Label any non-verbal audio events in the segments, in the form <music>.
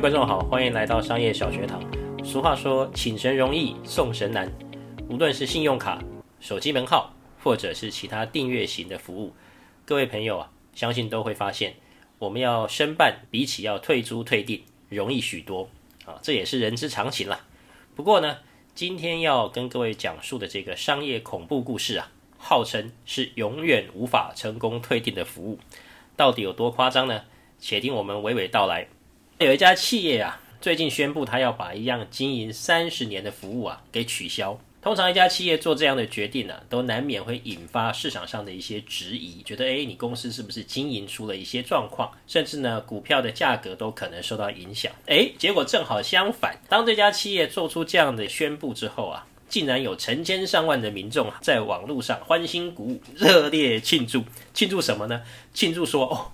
位观众好，欢迎来到商业小学堂。俗话说，请神容易送神难。无论是信用卡、手机门号，或者是其他订阅型的服务，各位朋友啊，相信都会发现，我们要申办比起要退租退订容易许多啊，这也是人之常情啦。不过呢，今天要跟各位讲述的这个商业恐怖故事啊，号称是永远无法成功退订的服务，到底有多夸张呢？且听我们娓娓道来。有一家企业啊，最近宣布他要把一样经营三十年的服务啊给取消。通常一家企业做这样的决定呢、啊，都难免会引发市场上的一些质疑，觉得诶，你公司是不是经营出了一些状况，甚至呢股票的价格都可能受到影响。诶，结果正好相反，当这家企业做出这样的宣布之后啊，竟然有成千上万的民众在网络上欢欣鼓舞，热烈庆祝。庆祝什么呢？庆祝说哦。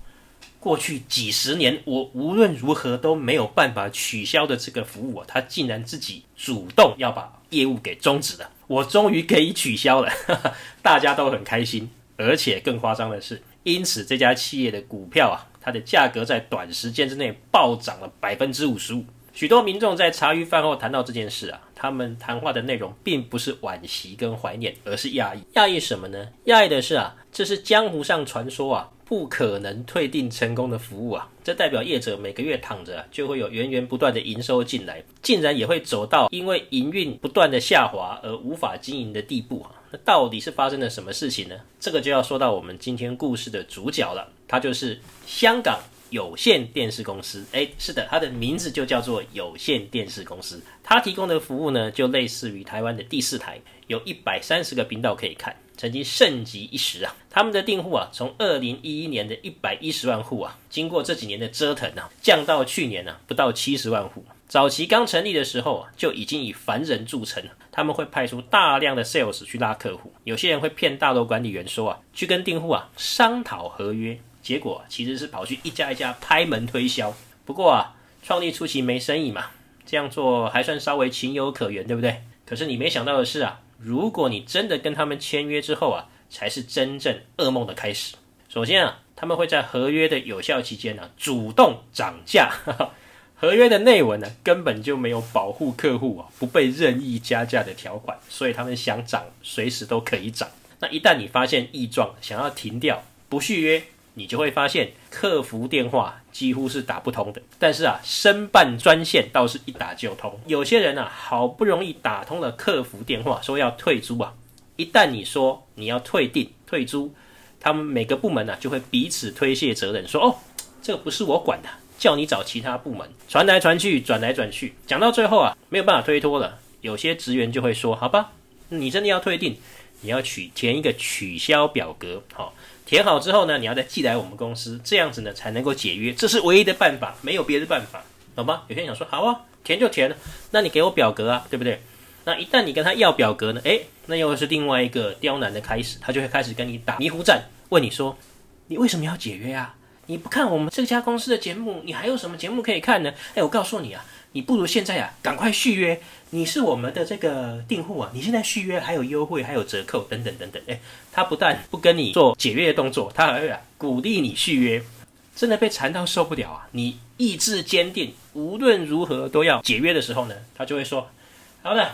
过去几十年，我无论如何都没有办法取消的这个服务啊，他竟然自己主动要把业务给终止了。我终于可以取消了，哈 <laughs> 哈大家都很开心。而且更夸张的是，因此这家企业的股票啊，它的价格在短时间之内暴涨了百分之五十五。许多民众在茶余饭后谈到这件事啊，他们谈话的内容并不是惋惜跟怀念，而是讶异。讶异什么呢？讶异的是啊，这是江湖上传说啊。不可能退订成功的服务啊，这代表业者每个月躺着就会有源源不断的营收进来，竟然也会走到因为营运不断的下滑而无法经营的地步啊！那到底是发生了什么事情呢？这个就要说到我们今天故事的主角了，它就是香港有线电视公司。诶，是的，它的名字就叫做有线电视公司。它提供的服务呢，就类似于台湾的第四台，有一百三十个频道可以看。曾经盛极一时啊，他们的订户啊，从二零一一年的一百一十万户啊，经过这几年的折腾啊，降到去年啊，不到七十万户。早期刚成立的时候啊，就已经以凡人著称了。他们会派出大量的 sales 去拉客户，有些人会骗大楼管理员说啊，去跟订户啊商讨合约，结果其实是跑去一家一家拍门推销。不过啊，创立初期没生意嘛，这样做还算稍微情有可原，对不对？可是你没想到的是啊。如果你真的跟他们签约之后啊，才是真正噩梦的开始。首先啊，他们会在合约的有效期间呢、啊，主动涨价。<laughs> 合约的内文呢，根本就没有保护客户啊不被任意加价的条款，所以他们想涨，随时都可以涨。那一旦你发现异状，想要停掉，不续约。你就会发现客服电话几乎是打不通的，但是啊，申办专线倒是一打就通。有些人啊，好不容易打通了客服电话，说要退租啊，一旦你说你要退订、退租，他们每个部门呢、啊、就会彼此推卸责任，说哦，这个不是我管的，叫你找其他部门。传来传去，转来转去，讲到最后啊，没有办法推脱了。有些职员就会说，好吧，你真的要退订，你要取填一个取消表格，好。填好之后呢，你要再寄来我们公司，这样子呢才能够解约，这是唯一的办法，没有别的办法，懂吗？有些人想说，好啊，填就填了，那你给我表格啊，对不对？那一旦你跟他要表格呢，诶，<laughs> 那又是另外一个刁难的开始，他就会开始跟你打迷糊战，问你说，你为什么要解约啊？你不看我们这家公司的节目，你还有什么节目可以看呢？诶，我告诉你啊。你不如现在啊，赶快续约。你是我们的这个订户啊，你现在续约还有优惠，还有折扣等等等等。诶，他不但不跟你做解约的动作，他还会啊鼓励你续约。真的被缠到受不了啊！你意志坚定，无论如何都要解约的时候呢，他就会说：好的，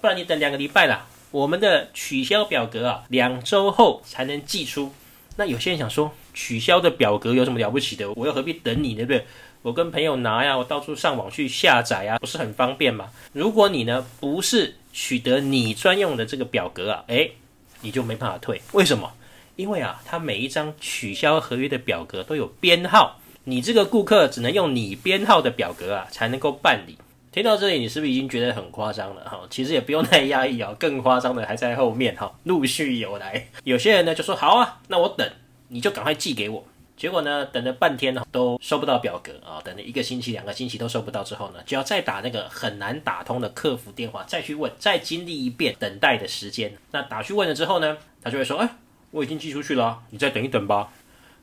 不然你等两个礼拜啦，我们的取消表格啊，两周后才能寄出。那有些人想说，取消的表格有什么了不起的？我又何必等你，对不对？我跟朋友拿呀，我到处上网去下载啊，不是很方便吗？如果你呢不是取得你专用的这个表格啊，诶，你就没办法退。为什么？因为啊，它每一张取消合约的表格都有编号，你这个顾客只能用你编号的表格啊才能够办理。听到这里，你是不是已经觉得很夸张了？哈，其实也不用太压抑啊，更夸张的还在后面哈，陆续有来。有些人呢就说好啊，那我等，你就赶快寄给我。结果呢，等了半天都收不到表格啊，等了一个星期、两个星期都收不到之后呢，就要再打那个很难打通的客服电话，再去问，再经历一遍等待的时间。那打去问了之后呢，他就会说：“哎，我已经寄出去了，你再等一等吧。”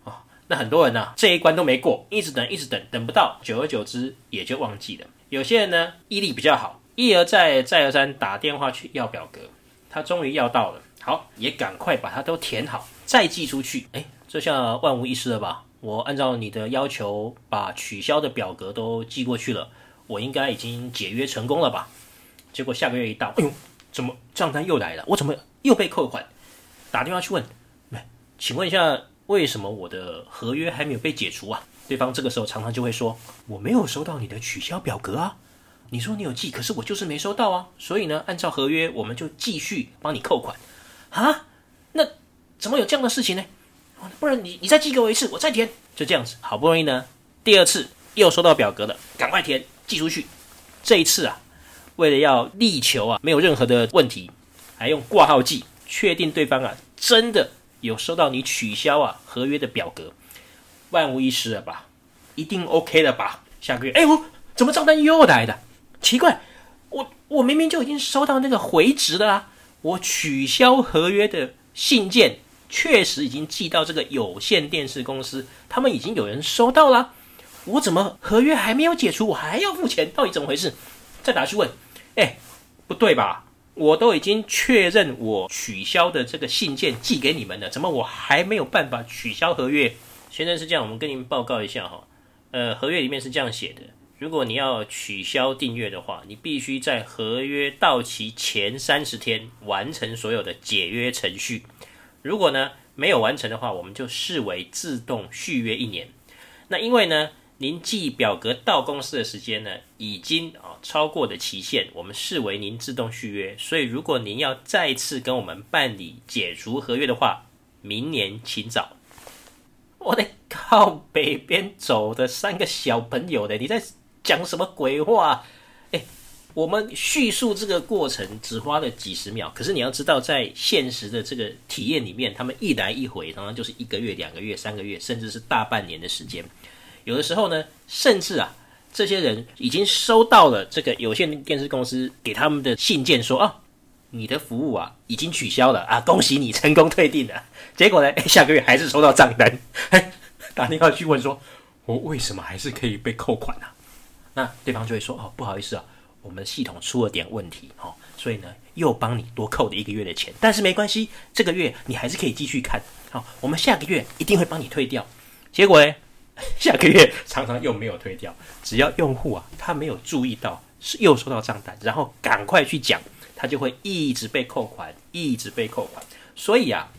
啊，那很多人呢，这一关都没过，一直等，一直等，等不到，久而久之也就忘记了。有些人呢，毅力比较好，一而再，再而三打电话去要表格，他终于要到了，好，也赶快把它都填好，再寄出去。哎。这下万无一失了吧？我按照你的要求把取消的表格都寄过去了，我应该已经解约成功了吧？结果下个月一到，哎呦，怎么账单又来了？我怎么又被扣款？打电话去问，请问一下，为什么我的合约还没有被解除啊？对方这个时候常常就会说，我没有收到你的取消表格啊。你说你有寄，可是我就是没收到啊。所以呢，按照合约，我们就继续帮你扣款啊。那怎么有这样的事情呢？不然你你再寄给我一次，我再填。就这样子，好不容易呢，第二次又收到表格了，赶快填，寄出去。这一次啊，为了要力求啊没有任何的问题，还用挂号寄，确定对方啊真的有收到你取消啊合约的表格，万无一失了吧？一定 OK 了吧？下个月，哎，我怎么账单又来的？奇怪，我我明明就已经收到那个回执的啦，我取消合约的信件。确实已经寄到这个有线电视公司，他们已经有人收到了。我怎么合约还没有解除，我还要付钱？到底怎么回事？再打去问，哎，不对吧？我都已经确认我取消的这个信件寄给你们了，怎么我还没有办法取消合约？先生是这样，我们跟您报告一下哈。呃，合约里面是这样写的：如果你要取消订阅的话，你必须在合约到期前三十天完成所有的解约程序。如果呢没有完成的话，我们就视为自动续约一年。那因为呢，您寄表格到公司的时间呢已经啊超过的期限，我们视为您自动续约。所以如果您要再次跟我们办理解除合约的话，明年请早。我得靠北边走的三个小朋友的，你在讲什么鬼话？哎。我们叙述这个过程只花了几十秒，可是你要知道，在现实的这个体验里面，他们一来一回，常常就是一个月、两个月、三个月，甚至是大半年的时间。有的时候呢，甚至啊，这些人已经收到了这个有线电视公司给他们的信件，说啊，你的服务啊已经取消了啊，<laughs> 恭喜你成功退订了。结果呢，下个月还是收到账单，<laughs> 打电话去问说，我为什么还是可以被扣款啊？那对方就会说，哦，不好意思啊。我们系统出了点问题，哈，所以呢，又帮你多扣了一个月的钱，但是没关系，这个月你还是可以继续看，好，我们下个月一定会帮你退掉。结果呢，<laughs> 下个月常常又没有退掉，只要用户啊，他没有注意到是又收到账单，然后赶快去讲，他就会一直被扣款，一直被扣款。所以啊，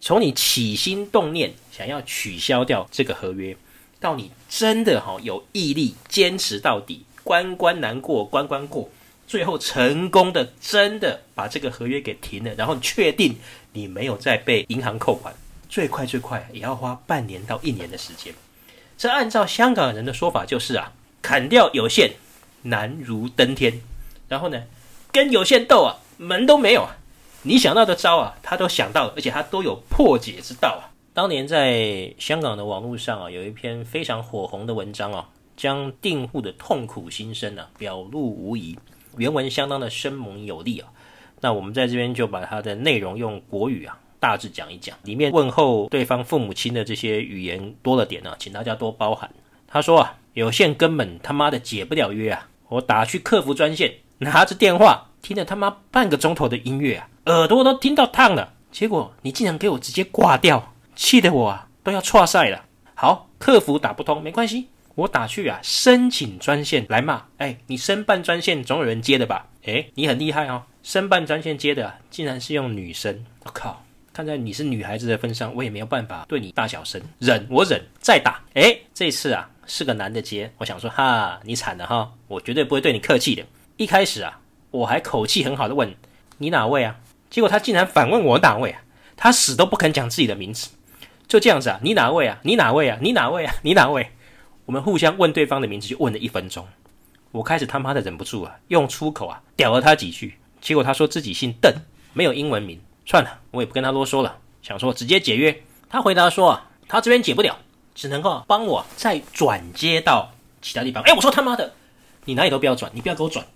从你起心动念想要取消掉这个合约，到你真的哈有毅力坚持到底。关关难过关关过，最后成功的真的把这个合约给停了，然后确定你没有再被银行扣款，最快最快也要花半年到一年的时间。这按照香港人的说法就是啊，砍掉有线难如登天，然后呢，跟有线斗啊门都没有啊，你想到的招啊他都想到了，而且他都有破解之道啊。当年在香港的网络上啊，有一篇非常火红的文章啊。将订户的痛苦心声啊表露无遗，原文相当的生猛有力啊。那我们在这边就把它的内容用国语啊大致讲一讲，里面问候对方父母亲的这些语言多了点啊，请大家多包涵。他说啊，有线根本他妈的解不了约啊，我打去客服专线，拿着电话听了他妈半个钟头的音乐啊，耳朵都听到烫了，结果你竟然给我直接挂掉，气得我啊都要剉赛了。好，客服打不通没关系。我打去啊，申请专线来骂，哎，你申办专线总有人接的吧？哎，你很厉害哦，申办专线接的，竟然是用女生，我靠！看在你是女孩子的份上，我也没有办法对你大小声，忍我忍，再打。哎，这次啊是个男的接，我想说哈，你惨了哈，我绝对不会对你客气的。一开始啊，我还口气很好的问你哪位啊，结果他竟然反问我哪位啊，他死都不肯讲自己的名字，就这样子啊，你哪位啊？你哪位啊？你哪位啊？你哪位？我们互相问对方的名字，就问了一分钟。我开始他妈的忍不住啊，用出口啊屌了他几句。结果他说自己姓邓，没有英文名。算了，我也不跟他啰嗦了，想说直接解约。他回答说啊，他这边解不了，只能够帮我再转接到其他地方。哎，我说他妈的，你哪里都不要转，你不要给我转，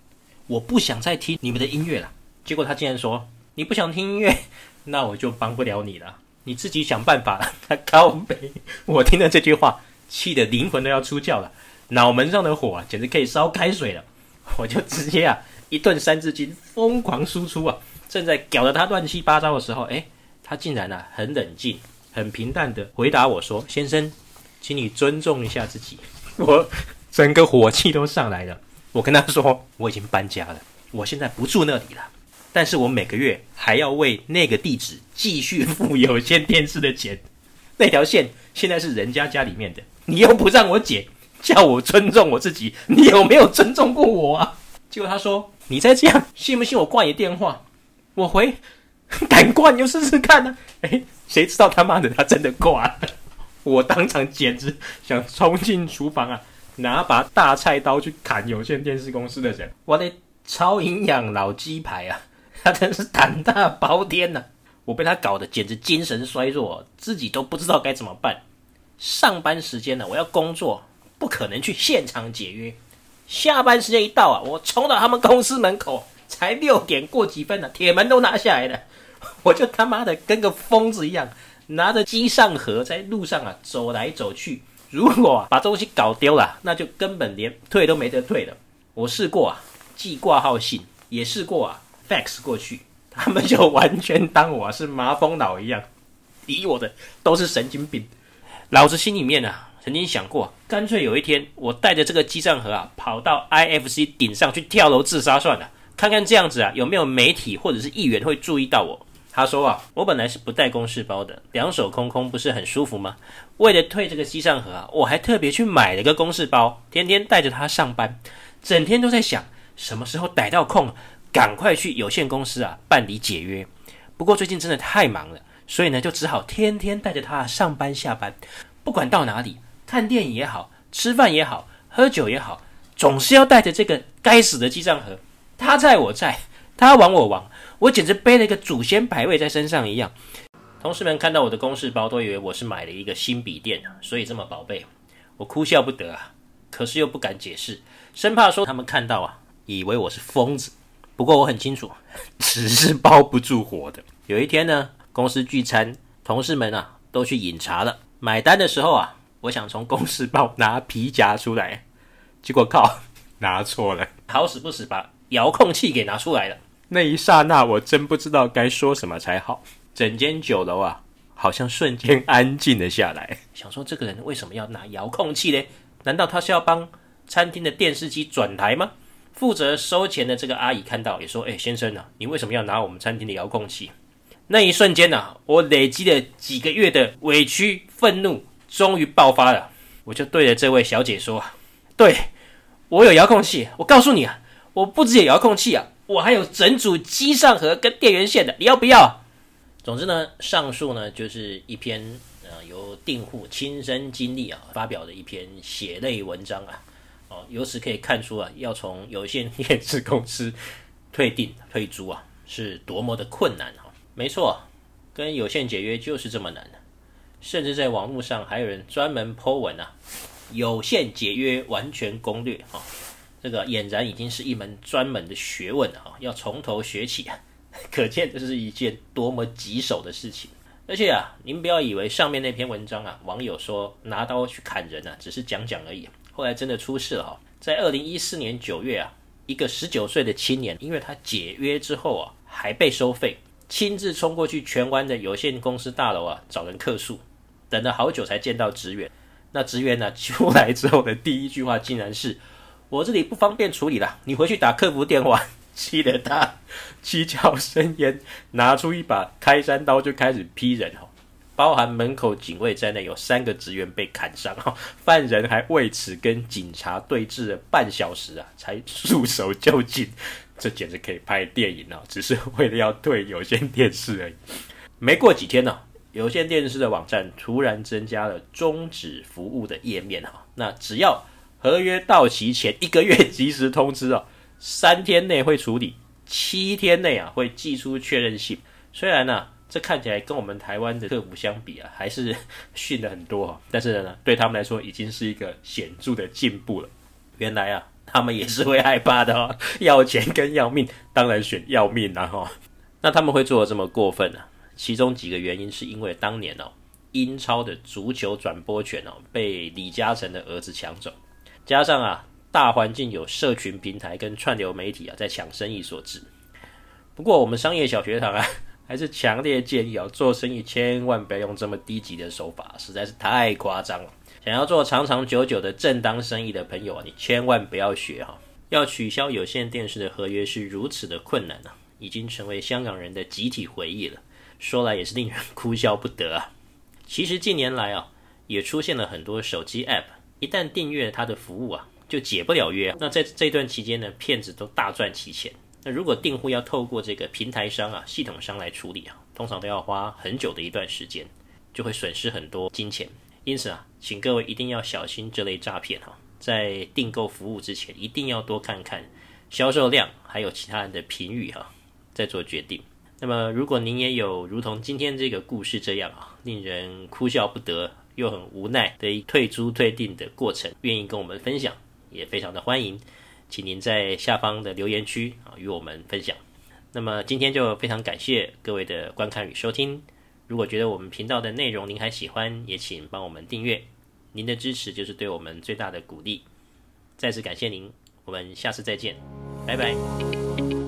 我不想再听你们的音乐了。结果他竟然说，你不想听音乐，<laughs> 那我就帮不了你了，你自己想办法了。<laughs> 他靠北，我听了这句话。气得灵魂都要出窍了，脑门上的火啊，简直可以烧开水了。<laughs> 我就直接啊，一顿三字经疯狂输出啊。正在搞得他乱七八糟的时候，诶，他竟然啊，很冷静、很平淡的回答我说：“先生，请你尊重一下自己。我整个火气都上来了。我跟他说，我已经搬家了，我现在不住那里了。但是我每个月还要为那个地址继续付有线电视的钱。那条线现在是人家家里面的，你又不让我剪，叫我尊重我自己，你有没有尊重过我啊？结果他说：“你再这样，信不信我挂你电话？”我回：“敢挂你就试试看呢、啊。”诶，谁知道他妈的他真的挂了，我当场简直想冲进厨房啊，拿把大菜刀去砍有线电视公司的人。我的超营养老鸡排啊，<laughs> 他真是胆大包天呐、我被他搞得简直精神衰弱，自己都不知道该怎么办。上班时间呢，我要工作，不可能去现场解约。下班时间一到啊，我冲到他们公司门口，才六点过几分呢、铁门都拿下来了，<laughs> 我就他妈的跟个疯子一样，拿着机上盒在路上啊走来走去。如果啊把东西搞丢了，那就根本连退都没得退了。我试过啊寄挂号信，也试过啊 fax 过去，他们就完全当我是麻风佬一样，理我的都是神经病。老子心里面啊。曾经想过，干脆有一天我带着这个机上盒啊，跑到 IFC 顶上去跳楼自杀算了，看看这样子啊有没有媒体或者是议员会注意到我。他说啊，我本来是不带公事包的，两手空空不是很舒服吗？为了退这个机上盒啊，我还特别去买了个公事包，天天带着它上班，整天都在想什么时候逮到空，赶快去有限公司啊办理解约。不过最近真的太忙了，所以呢就只好天天带着它上班下班，不管到哪里。看电影也好，吃饭也好，喝酒也好，总是要带着这个该死的记账盒。他在我在，他亡我亡，我简直背了一个祖先牌位在身上一样。同事们看到我的公事包，都以为我是买了一个新笔电，所以这么宝贝。我哭笑不得啊，可是又不敢解释，生怕说他们看到啊，以为我是疯子。不过我很清楚，<laughs> 纸是包不住火的。有一天呢，公司聚餐，同事们啊都去饮茶了，买单的时候啊。我想从公事包拿皮夹出来，结果靠，拿错了，好死不死把遥控器给拿出来了。那一刹那，我真不知道该说什么才好。整间酒楼啊，好像瞬间安静了下来。想说这个人为什么要拿遥控器呢？难道他是要帮餐厅的电视机转台吗？负责收钱的这个阿姨看到也说：“哎，先生啊，你为什么要拿我们餐厅的遥控器？”那一瞬间啊，我累积了几个月的委屈、愤怒。终于爆发了，我就对着这位小姐说：“对，我有遥控器。我告诉你啊，我不只有遥控器啊，我还有整组机上盒跟电源线的，你要不要？”总之呢，上述呢就是一篇呃由订户亲身经历啊发表的一篇血泪文章啊。哦，由此可以看出啊，要从有线电视公司退订退租啊，是多么的困难啊。没错，跟有线解约就是这么难的。甚至在网络上还有人专门 po 文啊，有线解约完全攻略啊，这个俨然已经是一门专门的学问啊，要从头学起，<laughs> 可见这是一件多么棘手的事情。而且啊，您不要以为上面那篇文章啊，网友说拿刀去砍人啊，只是讲讲而已，后来真的出事了哈。在二零一四年九月啊，一个十九岁的青年，因为他解约之后啊，还被收费，亲自冲过去荃湾的有限公司大楼啊，找人客诉。等了好久才见到职员，那职员呢出来之后的第一句话竟然是：“我这里不方便处理了，你回去打客服电话。”气得他七窍生烟，拿出一把开山刀就开始劈人哈，包含门口警卫在内，有三个职员被砍伤哈，犯人还为此跟警察对峙了半小时啊，才束手就擒。这简直可以拍电影啊！只是为了要退有线电视而已。没过几天呢。有线电视的网站突然增加了终止服务的页面哈，那只要合约到期前一个月及时通知哦，三天内会处理，七天内啊会寄出确认信。虽然呢，这看起来跟我们台湾的客服相比啊，还是逊了很多哈，但是呢，对他们来说已经是一个显著的进步了。原来啊，他们也是会害怕的哦，<laughs> 要钱跟要命，当然选要命了哈。那他们会做的这么过分呢？其中几个原因是因为当年哦，英超的足球转播权哦被李嘉诚的儿子抢走，加上啊大环境有社群平台跟串流媒体啊在抢生意所致。不过我们商业小学堂啊 <laughs> 还是强烈建议啊，做生意千万不要用这么低级的手法，实在是太夸张了。想要做长长久久的正当生意的朋友啊，你千万不要学哈！要取消有线电视的合约是如此的困难啊，已经成为香港人的集体回忆了。说来也是令人哭笑不得啊。其实近年来啊，也出现了很多手机 App，一旦订阅他的服务啊，就解不了约。那在这段期间呢，骗子都大赚其钱。那如果订户要透过这个平台商啊、系统商来处理啊，通常都要花很久的一段时间，就会损失很多金钱。因此啊，请各位一定要小心这类诈骗哈，在订购服务之前，一定要多看看销售量，还有其他人的评语哈，再做决定。那么，如果您也有如同今天这个故事这样啊，令人哭笑不得又很无奈的退租退订的过程，愿意跟我们分享，也非常的欢迎，请您在下方的留言区啊与我们分享。那么今天就非常感谢各位的观看与收听。如果觉得我们频道的内容您还喜欢，也请帮我们订阅，您的支持就是对我们最大的鼓励。再次感谢您，我们下次再见，拜拜。